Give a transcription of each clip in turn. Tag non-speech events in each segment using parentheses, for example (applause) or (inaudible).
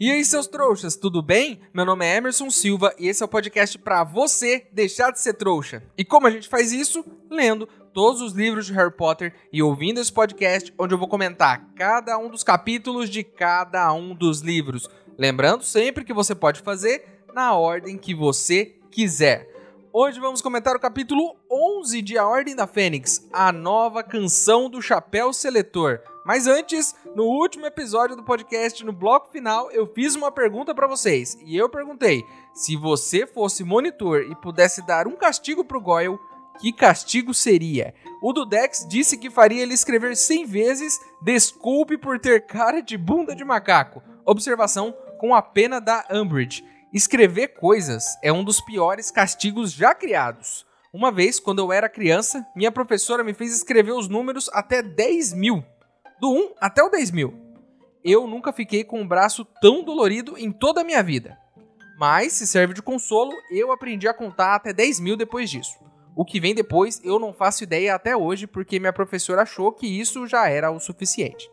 E aí, seus trouxas, tudo bem? Meu nome é Emerson Silva e esse é o podcast para você deixar de ser trouxa. E como a gente faz isso? Lendo todos os livros de Harry Potter e ouvindo esse podcast onde eu vou comentar cada um dos capítulos de cada um dos livros. Lembrando sempre que você pode fazer na ordem que você quiser. Hoje vamos comentar o capítulo 11 de A Ordem da Fênix, a nova canção do Chapéu Seletor. Mas antes, no último episódio do podcast, no bloco final, eu fiz uma pergunta para vocês. E eu perguntei: se você fosse monitor e pudesse dar um castigo pro Goyle, que castigo seria? O Dudex disse que faria ele escrever 100 vezes desculpe por ter cara de bunda de macaco. Observação com a pena da Umbridge. Escrever coisas é um dos piores castigos já criados. Uma vez, quando eu era criança, minha professora me fez escrever os números até 10 mil do 1 até o 10 mil. Eu nunca fiquei com um braço tão dolorido em toda a minha vida. Mas, se serve de consolo, eu aprendi a contar até 10 mil depois disso. O que vem depois eu não faço ideia até hoje, porque minha professora achou que isso já era o suficiente.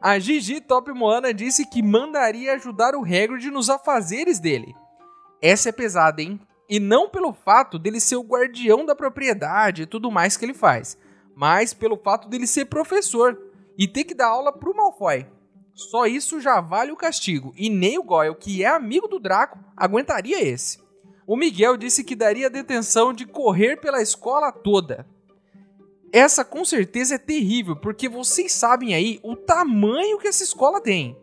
A Gigi Top Moana disse que mandaria ajudar o Hagrid nos afazeres dele. Essa é pesada, hein? E não pelo fato dele ser o guardião da propriedade e tudo mais que ele faz, mas pelo fato dele ser professor e ter que dar aula pro Malfoy. Só isso já vale o castigo, e nem o Goyle, que é amigo do Draco, aguentaria esse. O Miguel disse que daria detenção de correr pela escola toda. Essa com certeza é terrível, porque vocês sabem aí o tamanho que essa escola tem.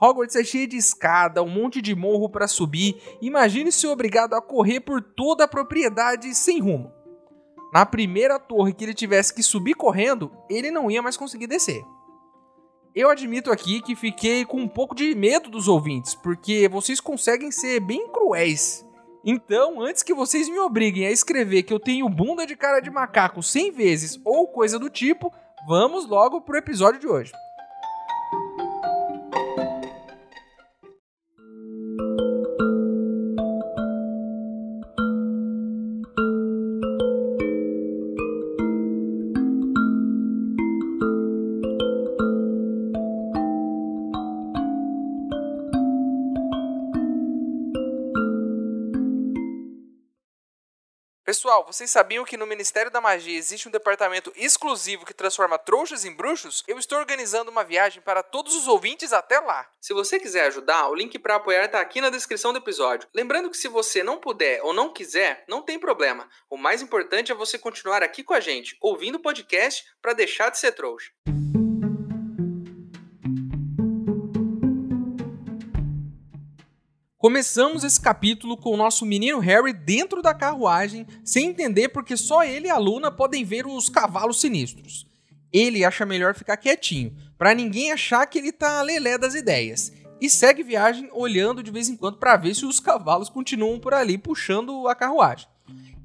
Hogwarts é cheio de escada, um monte de morro para subir. Imagine se obrigado a correr por toda a propriedade sem rumo na primeira torre que ele tivesse que subir correndo, ele não ia mais conseguir descer. Eu admito aqui que fiquei com um pouco de medo dos ouvintes, porque vocês conseguem ser bem cruéis. Então, antes que vocês me obriguem a escrever que eu tenho bunda de cara de macaco 100 vezes ou coisa do tipo, vamos logo pro episódio de hoje. Pessoal, vocês sabiam que no Ministério da Magia existe um departamento exclusivo que transforma trouxas em bruxos? Eu estou organizando uma viagem para todos os ouvintes até lá. Se você quiser ajudar, o link para apoiar está aqui na descrição do episódio. Lembrando que se você não puder ou não quiser, não tem problema. O mais importante é você continuar aqui com a gente, ouvindo o podcast para deixar de ser trouxa. Começamos esse capítulo com o nosso menino Harry dentro da carruagem, sem entender porque só ele e a Luna podem ver os cavalos sinistros. Ele acha melhor ficar quietinho, para ninguém achar que ele tá lelé das ideias, e segue viagem olhando de vez em quando para ver se os cavalos continuam por ali puxando a carruagem.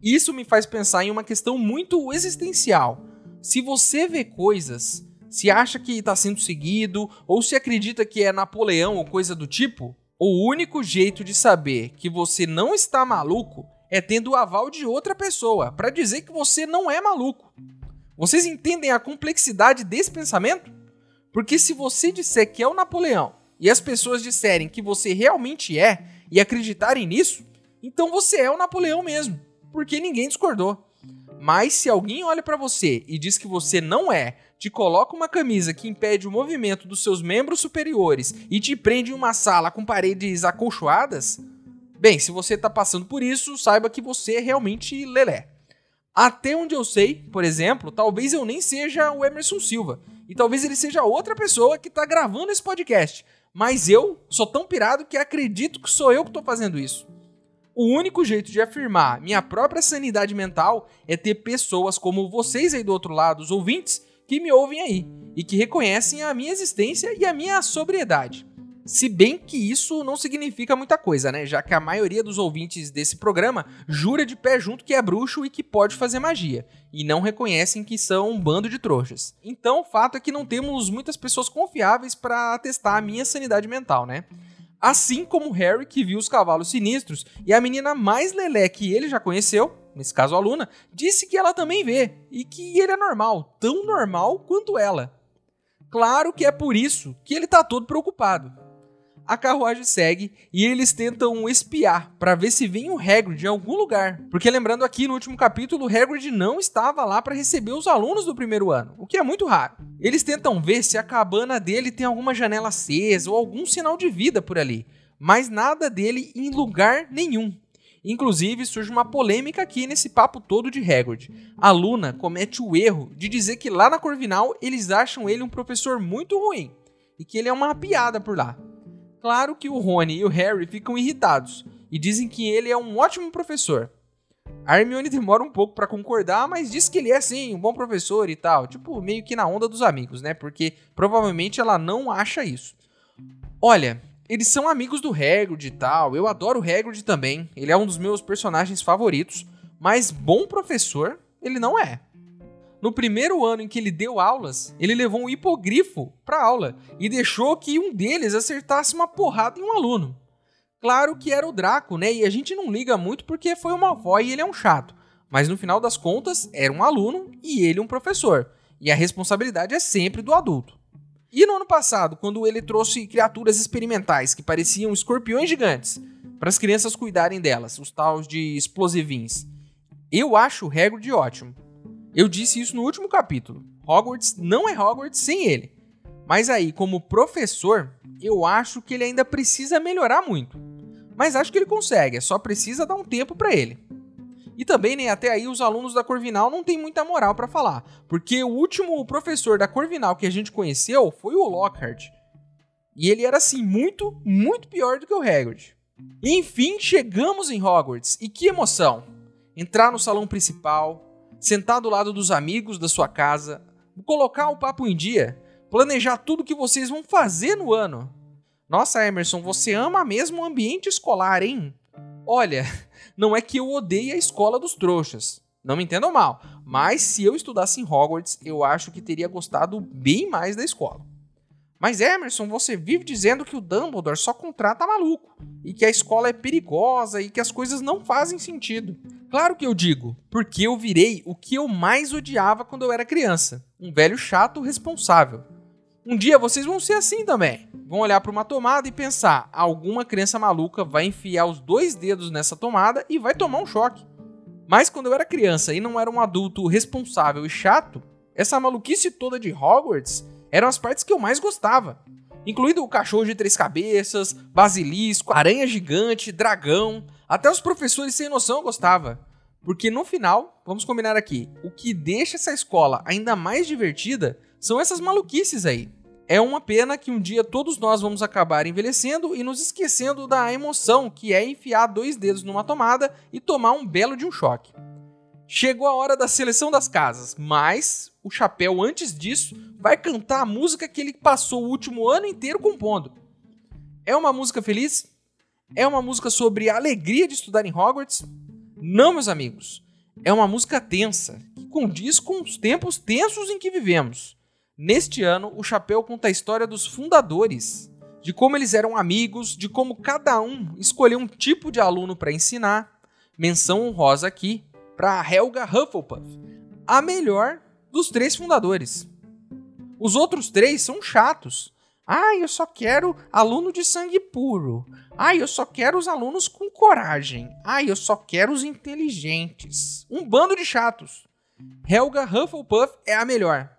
Isso me faz pensar em uma questão muito existencial. Se você vê coisas, se acha que está sendo seguido, ou se acredita que é Napoleão ou coisa do tipo, o único jeito de saber que você não está maluco é tendo o aval de outra pessoa para dizer que você não é maluco. Vocês entendem a complexidade desse pensamento? Porque se você disser que é o Napoleão e as pessoas disserem que você realmente é e acreditarem nisso, então você é o Napoleão mesmo, porque ninguém discordou. Mas se alguém olha para você e diz que você não é, te coloca uma camisa que impede o movimento dos seus membros superiores e te prende em uma sala com paredes acolchoadas, bem, se você tá passando por isso, saiba que você é realmente lelé. Até onde eu sei, por exemplo, talvez eu nem seja o Emerson Silva. E talvez ele seja outra pessoa que tá gravando esse podcast. Mas eu sou tão pirado que acredito que sou eu que tô fazendo isso. O único jeito de afirmar minha própria sanidade mental é ter pessoas como vocês aí do outro lado, os ouvintes, que me ouvem aí e que reconhecem a minha existência e a minha sobriedade. Se bem que isso não significa muita coisa, né? Já que a maioria dos ouvintes desse programa jura de pé junto que é bruxo e que pode fazer magia, e não reconhecem que são um bando de trouxas. Então, o fato é que não temos muitas pessoas confiáveis para testar a minha sanidade mental, né? Assim como Harry, que viu os cavalos sinistros, e a menina mais lelé que ele já conheceu, nesse caso a Luna, disse que ela também vê, e que ele é normal, tão normal quanto ela. Claro que é por isso que ele tá todo preocupado. A carruagem segue e eles tentam espiar para ver se vem o Hagrid em algum lugar. Porque lembrando aqui no último capítulo, o Hagrid não estava lá para receber os alunos do primeiro ano, o que é muito raro. Eles tentam ver se a cabana dele tem alguma janela acesa ou algum sinal de vida por ali, mas nada dele em lugar nenhum. Inclusive, surge uma polêmica aqui nesse papo todo de Hagrid. A Luna comete o erro de dizer que lá na Corvinal eles acham ele um professor muito ruim e que ele é uma piada por lá. Claro que o Rony e o Harry ficam irritados e dizem que ele é um ótimo professor. A Hermione demora um pouco para concordar, mas diz que ele é sim um bom professor e tal, tipo meio que na onda dos amigos, né? Porque provavelmente ela não acha isso. Olha, eles são amigos do Hagrid e tal. Eu adoro o Hagrid também. Ele é um dos meus personagens favoritos, mas bom professor ele não é. No primeiro ano em que ele deu aulas, ele levou um hipogrifo para aula e deixou que um deles acertasse uma porrada em um aluno. Claro que era o Draco, né? E a gente não liga muito porque foi uma avó e ele é um chato. Mas no final das contas, era um aluno e ele um professor. E a responsabilidade é sempre do adulto. E no ano passado, quando ele trouxe criaturas experimentais que pareciam escorpiões gigantes para as crianças cuidarem delas, os tais de explosivins, eu acho o Hagrid ótimo. Eu disse isso no último capítulo. Hogwarts não é Hogwarts sem ele. Mas aí, como professor, eu acho que ele ainda precisa melhorar muito. Mas acho que ele consegue, é só precisa dar um tempo para ele. E também, né, até aí, os alunos da Corvinal não têm muita moral para falar, porque o último professor da Corvinal que a gente conheceu foi o Lockhart. E ele era assim muito, muito pior do que o Hagrid. Enfim, chegamos em Hogwarts e que emoção! Entrar no salão principal, sentar do lado dos amigos da sua casa, colocar o papo em dia, planejar tudo que vocês vão fazer no ano. Nossa, Emerson, você ama mesmo o ambiente escolar, hein? Olha, não é que eu odeie a escola dos trouxas. Não me entendam mal, mas se eu estudasse em Hogwarts, eu acho que teria gostado bem mais da escola. Mas Emerson, você vive dizendo que o Dumbledore só contrata maluco e que a escola é perigosa e que as coisas não fazem sentido. Claro que eu digo, porque eu virei o que eu mais odiava quando eu era criança: um velho chato responsável. Um dia vocês vão ser assim também. Vão olhar para uma tomada e pensar: alguma criança maluca vai enfiar os dois dedos nessa tomada e vai tomar um choque. Mas quando eu era criança e não era um adulto responsável e chato, essa maluquice toda de Hogwarts eram as partes que eu mais gostava. Incluindo o cachorro de três cabeças, basilisco, aranha gigante, dragão. Até os professores sem noção eu gostava. Porque no final, vamos combinar aqui, o que deixa essa escola ainda mais divertida são essas maluquices aí. É uma pena que um dia todos nós vamos acabar envelhecendo e nos esquecendo da emoção que é enfiar dois dedos numa tomada e tomar um belo de um choque. Chegou a hora da seleção das casas, mas o Chapéu, antes disso, vai cantar a música que ele passou o último ano inteiro compondo. É uma música feliz? É uma música sobre a alegria de estudar em Hogwarts? Não, meus amigos. É uma música tensa, que condiz com os tempos tensos em que vivemos. Neste ano, o Chapéu conta a história dos fundadores, de como eles eram amigos, de como cada um escolheu um tipo de aluno para ensinar. Menção honrosa aqui para Helga Hufflepuff, a melhor dos três fundadores. Os outros três são chatos. Ah, eu só quero aluno de sangue puro. Ah, eu só quero os alunos com coragem. Ah, eu só quero os inteligentes. Um bando de chatos. Helga Hufflepuff é a melhor.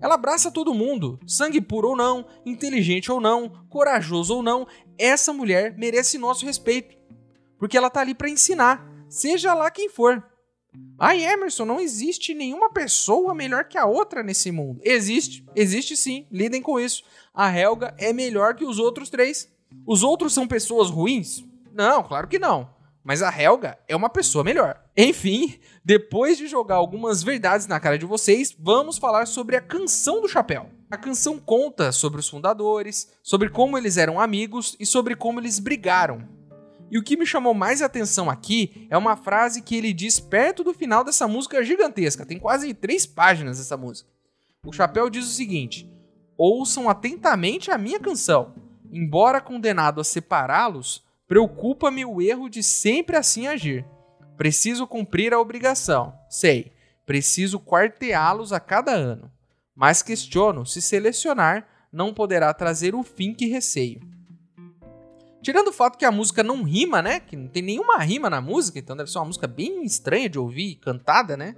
Ela abraça todo mundo, sangue puro ou não, inteligente ou não, corajoso ou não. Essa mulher merece nosso respeito, porque ela tá ali para ensinar, seja lá quem for. Ai, Emerson, não existe nenhuma pessoa melhor que a outra nesse mundo. Existe, existe sim, lidem com isso. A Helga é melhor que os outros três. Os outros são pessoas ruins? Não, claro que não. Mas a Helga é uma pessoa melhor. Enfim, depois de jogar algumas verdades na cara de vocês, vamos falar sobre a canção do chapéu. A canção conta sobre os fundadores, sobre como eles eram amigos e sobre como eles brigaram e o que me chamou mais atenção aqui é uma frase que ele diz perto do final dessa música gigantesca. Tem quase três páginas essa música. O Chapéu diz o seguinte: Ouçam atentamente a minha canção. Embora condenado a separá-los, preocupa-me o erro de sempre assim agir. Preciso cumprir a obrigação. Sei, preciso quarteá-los a cada ano. Mas questiono se selecionar não poderá trazer o fim que receio. Tirando o fato que a música não rima, né? Que não tem nenhuma rima na música, então deve ser uma música bem estranha de ouvir, cantada, né?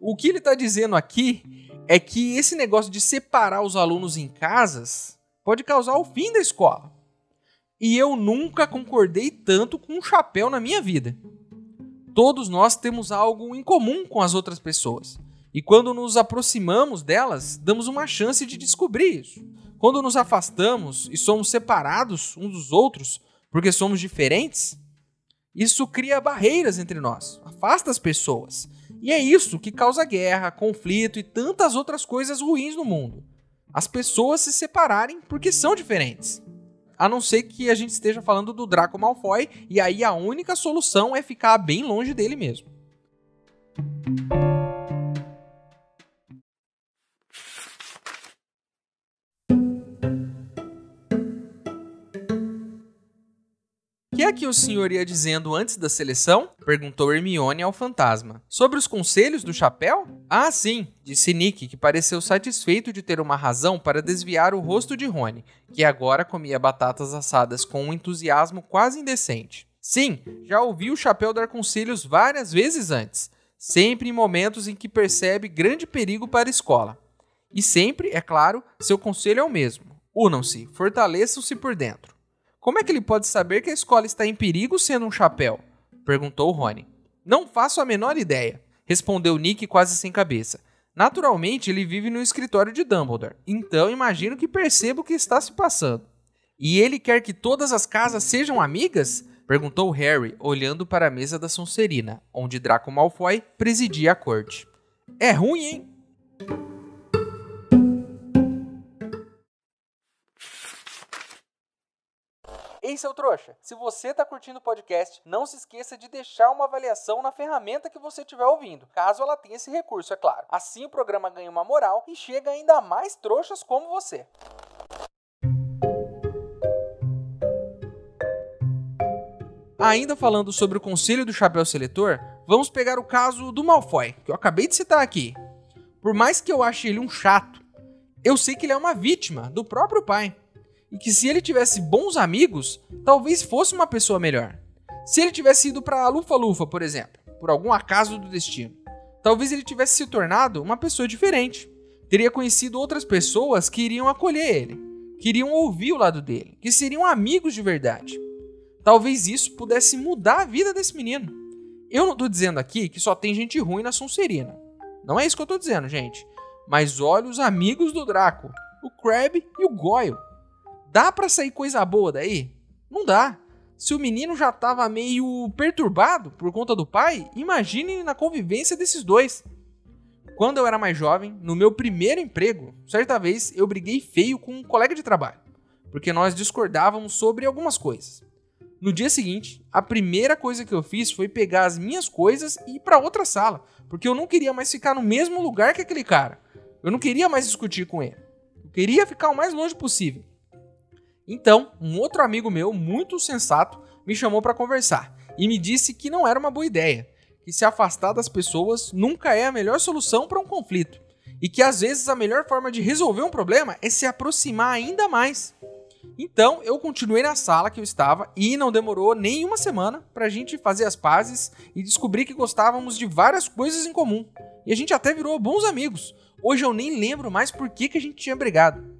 O que ele tá dizendo aqui é que esse negócio de separar os alunos em casas pode causar o fim da escola. E eu nunca concordei tanto com um chapéu na minha vida. Todos nós temos algo em comum com as outras pessoas. E quando nos aproximamos delas, damos uma chance de descobrir isso. Quando nos afastamos e somos separados uns dos outros porque somos diferentes, isso cria barreiras entre nós, afasta as pessoas. E é isso que causa guerra, conflito e tantas outras coisas ruins no mundo. As pessoas se separarem porque são diferentes. A não ser que a gente esteja falando do Draco Malfoy, e aí a única solução é ficar bem longe dele mesmo. É que o senhor ia dizendo antes da seleção? Perguntou Hermione ao fantasma. Sobre os conselhos do chapéu? Ah, sim, disse Nick, que pareceu satisfeito de ter uma razão para desviar o rosto de Rony, que agora comia batatas assadas com um entusiasmo quase indecente. Sim, já ouvi o chapéu dar conselhos várias vezes antes, sempre em momentos em que percebe grande perigo para a escola. E sempre, é claro, seu conselho é o mesmo: unam-se, fortaleçam-se por dentro. Como é que ele pode saber que a escola está em perigo sendo um chapéu? perguntou Rony. Não faço a menor ideia, respondeu Nick quase sem cabeça. Naturalmente, ele vive no escritório de Dumbledore, então imagino que perceba o que está se passando. E ele quer que todas as casas sejam amigas? perguntou Harry, olhando para a mesa da Sonserina, onde Draco Malfoy presidia a corte. É ruim, hein? Ei, seu trouxa, se você está curtindo o podcast, não se esqueça de deixar uma avaliação na ferramenta que você estiver ouvindo, caso ela tenha esse recurso, é claro. Assim o programa ganha uma moral e chega ainda mais trouxas como você. Ainda falando sobre o Conselho do Chapéu Seletor, vamos pegar o caso do Malfoy, que eu acabei de citar aqui. Por mais que eu ache ele um chato, eu sei que ele é uma vítima do próprio pai e que se ele tivesse bons amigos, talvez fosse uma pessoa melhor. Se ele tivesse ido para Lufa-Lufa, por exemplo, por algum acaso do destino, talvez ele tivesse se tornado uma pessoa diferente. Teria conhecido outras pessoas que iriam acolher ele, que iriam ouvir o lado dele, que seriam amigos de verdade. Talvez isso pudesse mudar a vida desse menino. Eu não estou dizendo aqui que só tem gente ruim na Sonserina. Não é isso que eu estou dizendo, gente. Mas olha os amigos do Draco, o Crab e o Goyle. Dá para sair coisa boa daí? Não dá. Se o menino já tava meio perturbado por conta do pai, imagine na convivência desses dois. Quando eu era mais jovem, no meu primeiro emprego, certa vez eu briguei feio com um colega de trabalho, porque nós discordávamos sobre algumas coisas. No dia seguinte, a primeira coisa que eu fiz foi pegar as minhas coisas e ir para outra sala, porque eu não queria mais ficar no mesmo lugar que aquele cara. Eu não queria mais discutir com ele. Eu queria ficar o mais longe possível. Então, um outro amigo meu, muito sensato, me chamou para conversar e me disse que não era uma boa ideia, que se afastar das pessoas nunca é a melhor solução para um conflito e que às vezes a melhor forma de resolver um problema é se aproximar ainda mais. Então eu continuei na sala que eu estava e não demorou nem uma semana para a gente fazer as pazes e descobrir que gostávamos de várias coisas em comum. E a gente até virou bons amigos. Hoje eu nem lembro mais por que, que a gente tinha brigado.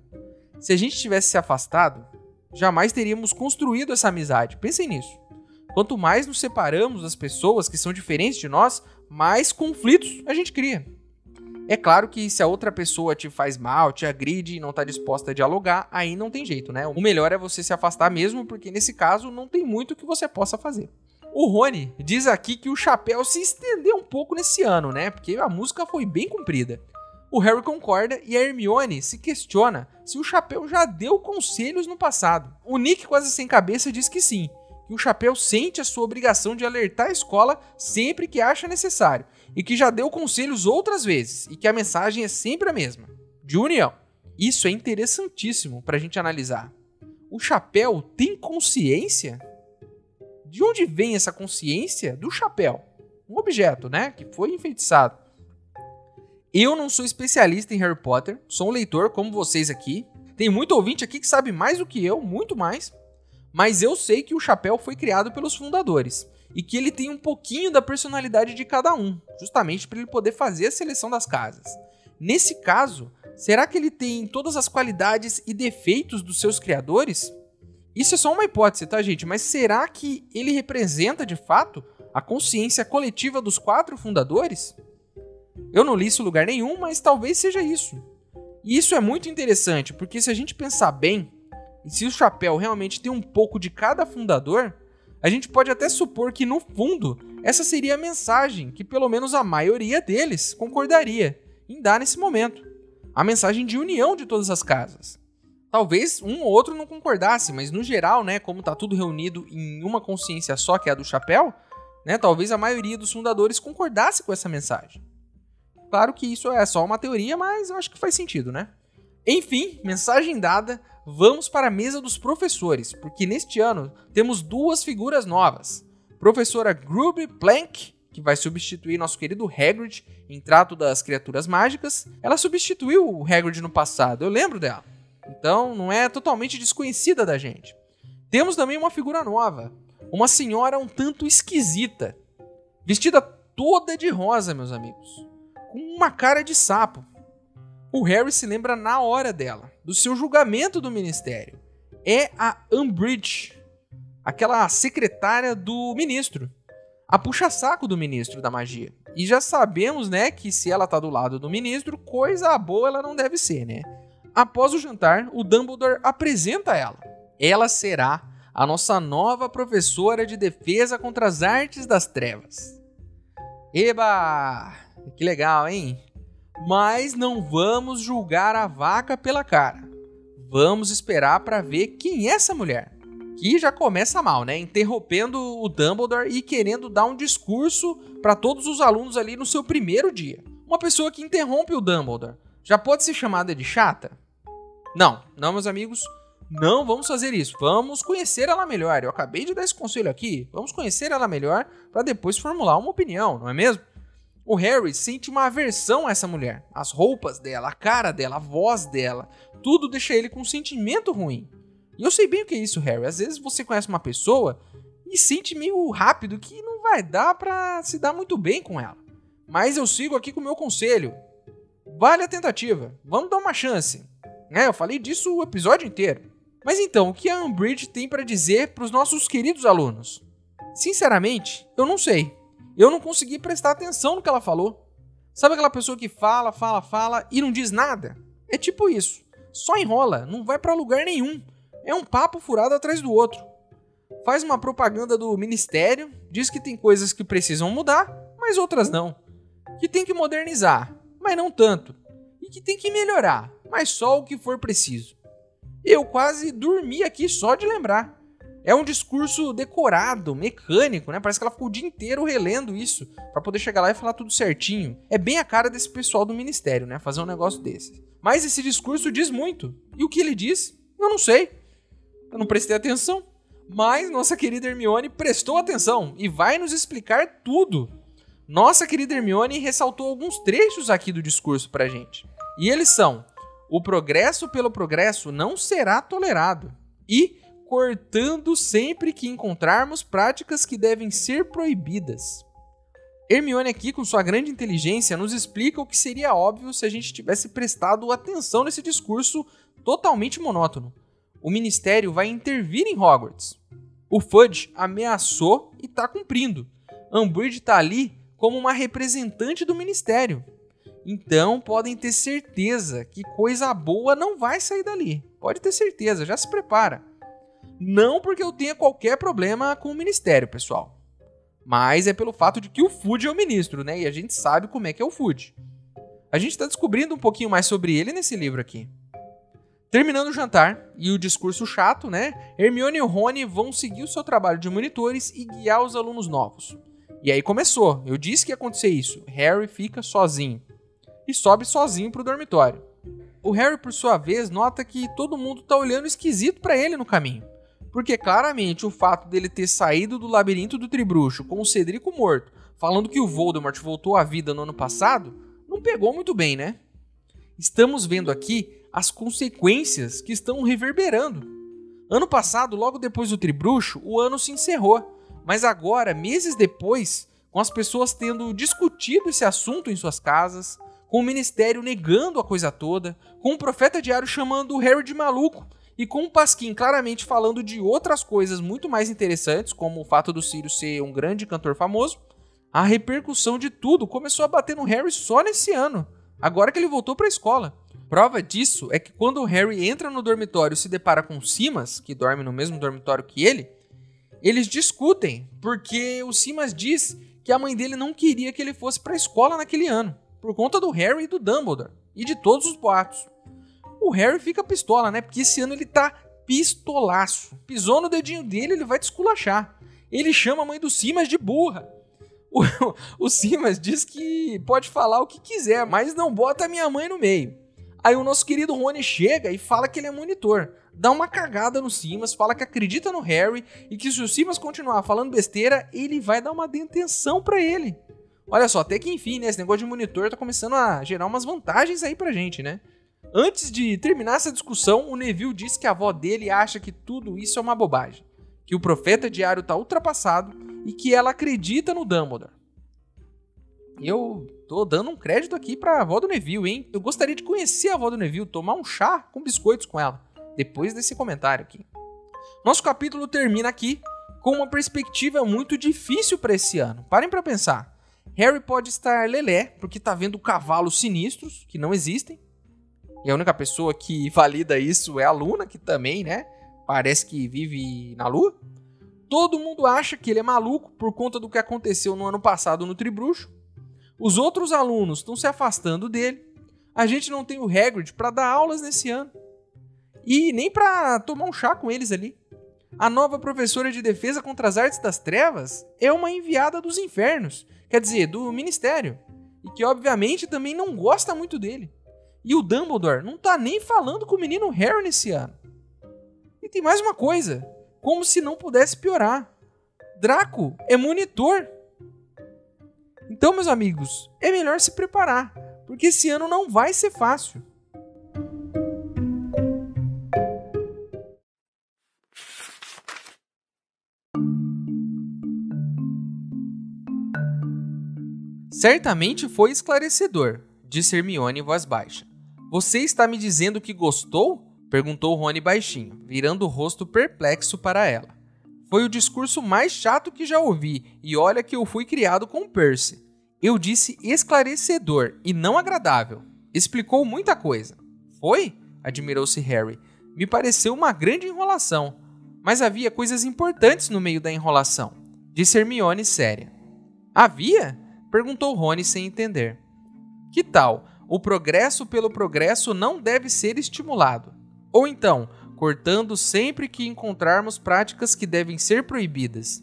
Se a gente tivesse se afastado, jamais teríamos construído essa amizade. Pensem nisso. Quanto mais nos separamos das pessoas que são diferentes de nós, mais conflitos a gente cria. É claro que se a outra pessoa te faz mal, te agride e não está disposta a dialogar, aí não tem jeito, né? O melhor é você se afastar mesmo, porque nesse caso não tem muito que você possa fazer. O Rony diz aqui que o chapéu se estendeu um pouco nesse ano, né? Porque a música foi bem comprida. O Harry concorda e a Hermione se questiona se o Chapéu já deu conselhos no passado. O Nick, quase sem cabeça, diz que sim, que o Chapéu sente a sua obrigação de alertar a escola sempre que acha necessário e que já deu conselhos outras vezes e que a mensagem é sempre a mesma: de união. Isso é interessantíssimo para a gente analisar. O chapéu tem consciência? De onde vem essa consciência do chapéu? Um objeto, né? Que foi enfeitiçado. Eu não sou especialista em Harry Potter, sou um leitor como vocês aqui. Tem muito ouvinte aqui que sabe mais do que eu, muito mais. Mas eu sei que o chapéu foi criado pelos fundadores e que ele tem um pouquinho da personalidade de cada um, justamente para ele poder fazer a seleção das casas. Nesse caso, será que ele tem todas as qualidades e defeitos dos seus criadores? Isso é só uma hipótese, tá, gente? Mas será que ele representa de fato a consciência coletiva dos quatro fundadores? Eu não li isso em lugar nenhum, mas talvez seja isso. E isso é muito interessante, porque se a gente pensar bem, e se o chapéu realmente tem um pouco de cada fundador, a gente pode até supor que no fundo essa seria a mensagem que pelo menos a maioria deles concordaria em dar nesse momento. A mensagem de união de todas as casas. Talvez um ou outro não concordasse, mas no geral, né, como tá tudo reunido em uma consciência só, que é a do chapéu, né, talvez a maioria dos fundadores concordasse com essa mensagem. Claro que isso é só uma teoria, mas eu acho que faz sentido, né? Enfim, mensagem dada, vamos para a mesa dos professores, porque neste ano temos duas figuras novas. Professora Gruby Plank, que vai substituir nosso querido Hagrid em Trato das Criaturas Mágicas. Ela substituiu o Hagrid no passado, eu lembro dela. Então, não é totalmente desconhecida da gente. Temos também uma figura nova, uma senhora um tanto esquisita, vestida toda de rosa, meus amigos, com uma cara de sapo. O Harry se lembra na hora dela, do seu julgamento do ministério. É a Umbridge, aquela secretária do ministro, a puxa-saco do ministro da magia. E já sabemos, né, que se ela tá do lado do ministro, coisa boa ela não deve ser, né? Após o jantar, o Dumbledore apresenta ela. Ela será a nossa nova professora de defesa contra as artes das trevas. Eba! Que legal, hein? Mas não vamos julgar a vaca pela cara. Vamos esperar para ver quem é essa mulher. Que já começa mal, né? Interrompendo o Dumbledore e querendo dar um discurso para todos os alunos ali no seu primeiro dia. Uma pessoa que interrompe o Dumbledore já pode ser chamada de chata? Não, não, meus amigos. Não vamos fazer isso. Vamos conhecer ela melhor. Eu acabei de dar esse conselho aqui. Vamos conhecer ela melhor para depois formular uma opinião, não é mesmo? O Harry sente uma aversão a essa mulher. As roupas dela, a cara dela, a voz dela, tudo deixa ele com um sentimento ruim. E eu sei bem o que é isso, Harry. Às vezes você conhece uma pessoa e sente meio rápido que não vai dar para se dar muito bem com ela. Mas eu sigo aqui com o meu conselho. Vale a tentativa. Vamos dar uma chance. É, eu falei disso o episódio inteiro. Mas então, o que a Umbridge tem para dizer para os nossos queridos alunos? Sinceramente, eu não sei eu não consegui prestar atenção no que ela falou. Sabe aquela pessoa que fala, fala, fala e não diz nada? É tipo isso. Só enrola, não vai para lugar nenhum. É um papo furado atrás do outro. Faz uma propaganda do ministério, diz que tem coisas que precisam mudar, mas outras não. Que tem que modernizar, mas não tanto. E que tem que melhorar, mas só o que for preciso. Eu quase dormi aqui só de lembrar. É um discurso decorado, mecânico, né? Parece que ela ficou o dia inteiro relendo isso para poder chegar lá e falar tudo certinho. É bem a cara desse pessoal do ministério, né? Fazer um negócio desse. Mas esse discurso diz muito. E o que ele diz? Eu não sei. Eu não prestei atenção. Mas nossa querida Hermione prestou atenção e vai nos explicar tudo. Nossa querida Hermione ressaltou alguns trechos aqui do discurso pra gente. E eles são: o progresso pelo progresso não será tolerado. E cortando sempre que encontrarmos práticas que devem ser proibidas. Hermione aqui, com sua grande inteligência, nos explica o que seria óbvio se a gente tivesse prestado atenção nesse discurso totalmente monótono. O Ministério vai intervir em Hogwarts. O Fudge ameaçou e está cumprindo. Umbridge está ali como uma representante do Ministério. Então podem ter certeza que coisa boa não vai sair dali. Pode ter certeza, já se prepara. Não porque eu tenha qualquer problema com o ministério, pessoal. Mas é pelo fato de que o Food é o ministro, né? E a gente sabe como é que é o Food. A gente está descobrindo um pouquinho mais sobre ele nesse livro aqui. Terminando o jantar e o discurso chato, né? Hermione e Rony vão seguir o seu trabalho de monitores e guiar os alunos novos. E aí começou. Eu disse que ia acontecer isso. Harry fica sozinho e sobe sozinho pro dormitório. O Harry, por sua vez, nota que todo mundo tá olhando esquisito para ele no caminho. Porque claramente o fato dele ter saído do labirinto do Tribruxo com o Cedrico morto, falando que o Voldemort voltou à vida no ano passado, não pegou muito bem, né? Estamos vendo aqui as consequências que estão reverberando. Ano passado, logo depois do Tribruxo, o ano se encerrou. Mas agora, meses depois, com as pessoas tendo discutido esse assunto em suas casas, com o ministério negando a coisa toda, com o profeta diário chamando o Harry de maluco e com o Pasquim claramente falando de outras coisas muito mais interessantes, como o fato do Ciro ser um grande cantor famoso, a repercussão de tudo começou a bater no Harry só nesse ano, agora que ele voltou para a escola. Prova disso é que quando o Harry entra no dormitório e se depara com Simas, que dorme no mesmo dormitório que ele, eles discutem, porque o Simas diz que a mãe dele não queria que ele fosse para a escola naquele ano, por conta do Harry e do Dumbledore, e de todos os boatos. O Harry fica pistola, né? Porque esse ano ele tá pistolaço. Pisou no dedinho dele, ele vai desculachar. Ele chama a mãe do Simas de burra. (laughs) O, o Simas diz que pode falar o que quiser, mas não bota a minha mãe no meio. Aí o nosso querido Rony chega e fala que ele é monitor. Dá uma cagada no Simas, fala que acredita no Harry e que se o Simas continuar falando besteira, ele vai dar uma detenção para ele. Olha só, até que enfim, né? Esse negócio de monitor tá começando a gerar umas vantagens aí pra gente, né? Antes de terminar essa discussão, o Neville diz que a avó dele acha que tudo isso é uma bobagem, que o profeta diário tá ultrapassado e que ela acredita no Dumbledore. Eu tô dando um crédito aqui pra avó do Neville, hein? Eu gostaria de conhecer a avó do Neville, tomar um chá com biscoitos com ela, depois desse comentário aqui. Nosso capítulo termina aqui com uma perspectiva muito difícil para esse ano. Parem para pensar. Harry pode estar lelé porque tá vendo cavalos sinistros que não existem. E a única pessoa que (laughs) valida isso é a Luna, que também, né, parece que vive na lua. Todo mundo acha que ele é maluco por conta do que aconteceu no ano passado no Tribruxo. Os outros alunos estão se afastando dele. A gente não tem o Hagrid para dar aulas nesse ano. E nem para tomar um chá com eles ali. A nova professora de defesa contra as artes das trevas é uma enviada dos infernos, quer dizer, do ministério, e que obviamente também não gosta muito dele. E o Dumbledore não tá nem falando com o menino Harry nesse ano. E tem mais uma coisa, como se não pudesse piorar. Draco é monitor então, meus amigos, é melhor se preparar, porque esse ano não vai ser fácil. Certamente foi esclarecedor, disse Hermione em voz baixa. Você está me dizendo que gostou? perguntou Rony baixinho, virando o rosto perplexo para ela. Foi o discurso mais chato que já ouvi, e olha que eu fui criado com Percy. Eu disse esclarecedor e não agradável. Explicou muita coisa. Foi? admirou-se Harry. Me pareceu uma grande enrolação. Mas havia coisas importantes no meio da enrolação, disse Hermione séria. Havia? perguntou Rony sem entender. Que tal? O progresso pelo progresso não deve ser estimulado. Ou então, cortando sempre que encontrarmos práticas que devem ser proibidas.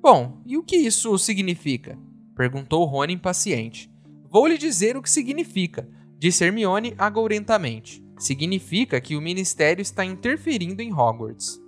Bom, e o que isso significa? perguntou Rony impaciente. Vou lhe dizer o que significa, disse Hermione agourentamente. Significa que o ministério está interferindo em Hogwarts.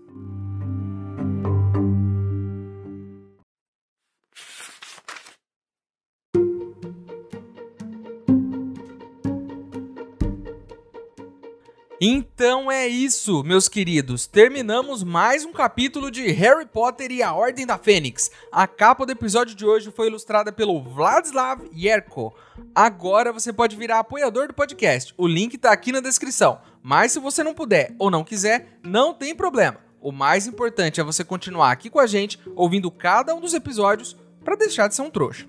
Então é isso, meus queridos. Terminamos mais um capítulo de Harry Potter e a Ordem da Fênix. A capa do episódio de hoje foi ilustrada pelo Vladislav Yerko. Agora você pode virar apoiador do podcast. O link tá aqui na descrição. Mas se você não puder ou não quiser, não tem problema. O mais importante é você continuar aqui com a gente, ouvindo cada um dos episódios para deixar de ser um trouxa.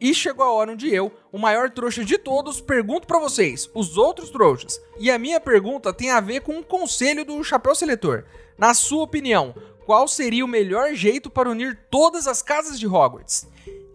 E chegou a hora onde eu, o maior trouxa de todos, pergunto para vocês, os outros trouxas. E a minha pergunta tem a ver com um conselho do Chapéu Seletor. Na sua opinião, qual seria o melhor jeito para unir todas as casas de Hogwarts?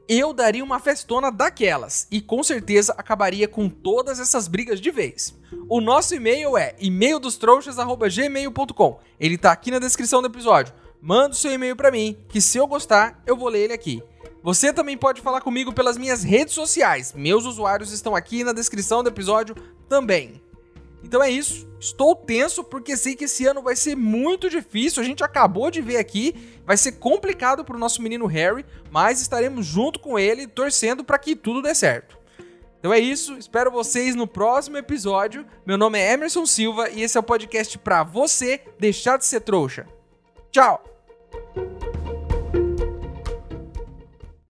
Eu daria uma festona daquelas e com certeza acabaria com todas essas brigas de vez. O nosso e-mail é e-maildostrouxas@gmail.com. Ele tá aqui na descrição do episódio. Manda o seu e-mail para mim, que se eu gostar, eu vou ler ele aqui. Você também pode falar comigo pelas minhas redes sociais. Meus usuários estão aqui na descrição do episódio também. Então é isso. Estou tenso porque sei que esse ano vai ser muito difícil. A gente acabou de ver aqui, vai ser complicado para o nosso menino Harry, mas estaremos junto com ele torcendo para que tudo dê certo. Então é isso, espero vocês no próximo episódio. Meu nome é Emerson Silva e esse é o podcast para você deixar de ser trouxa. Tchau!